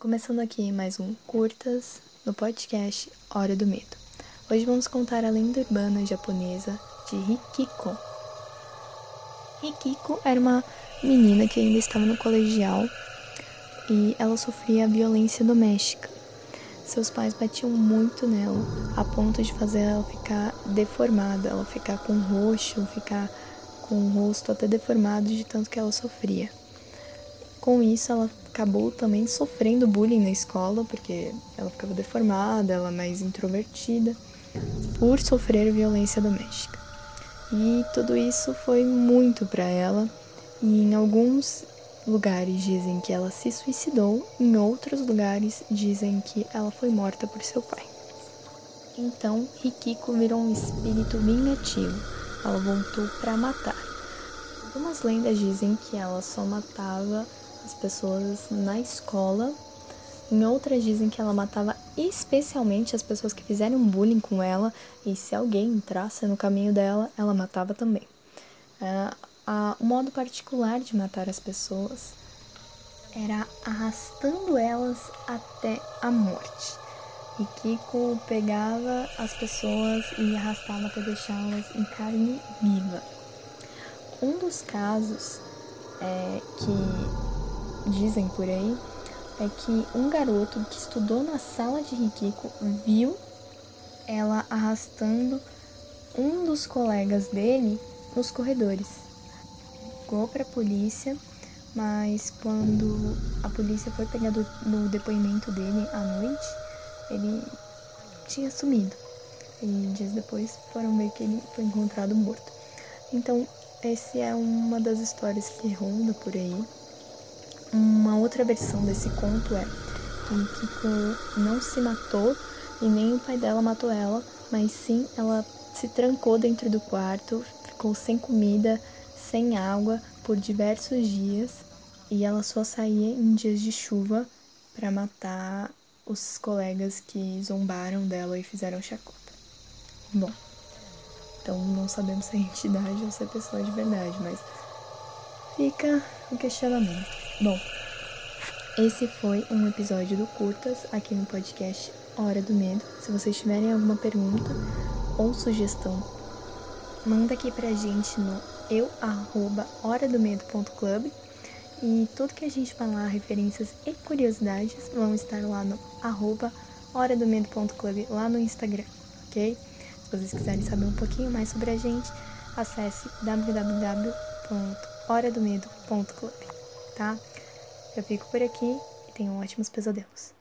Começando aqui mais um Curtas no podcast Hora do Medo. Hoje vamos contar a lenda urbana japonesa de Hikiko. Hikiko era uma menina que ainda estava no colegial e ela sofria violência doméstica. Seus pais batiam muito nela, a ponto de fazer ela ficar deformada, ela ficar com roxo, ficar com o rosto até deformado de tanto que ela sofria. Com isso, ela acabou também sofrendo bullying na escola, porque ela ficava deformada, ela é mais introvertida, por sofrer violência doméstica. E tudo isso foi muito para ela, e em alguns lugares dizem que ela se suicidou, em outros lugares dizem que ela foi morta por seu pai. Então, Rikiko virou um espírito vingativo. Ela voltou para matar. Algumas lendas dizem que ela só matava as pessoas na escola. Em outras dizem que ela matava especialmente as pessoas que fizeram bullying com ela e se alguém entrasse no caminho dela, ela matava também. É, a, o modo particular de matar as pessoas era arrastando elas até a morte. E Kiko pegava as pessoas e arrastava até deixá-las em carne viva. Um dos casos é, que dizem por aí, é que um garoto que estudou na sala de Rikiko viu ela arrastando um dos colegas dele nos corredores. Ligou para a polícia, mas quando a polícia foi pegar do, no depoimento dele à noite, ele tinha sumido. E dias depois foram ver que ele foi encontrado morto. Então, essa é uma das histórias que ronda por aí. Uma outra versão desse conto é que Kiko não se matou e nem o pai dela matou ela, mas sim ela se trancou dentro do quarto, ficou sem comida, sem água por diversos dias e ela só saía em dias de chuva para matar os colegas que zombaram dela e fizeram chacota. Bom, então não sabemos se é entidade ou se é pessoa de verdade, mas fica o questionamento. Bom, esse foi um episódio do Curtas aqui no podcast Hora do Medo. Se vocês tiverem alguma pergunta ou sugestão, manda aqui pra gente no eu arroba horadomedo.club e tudo que a gente falar, referências e curiosidades vão estar lá no arroba horadomedo.club lá no Instagram, ok? Se vocês quiserem saber um pouquinho mais sobre a gente, acesse www.horadomedo.club tá? Eu fico por aqui e tenham ótimos pesadelos.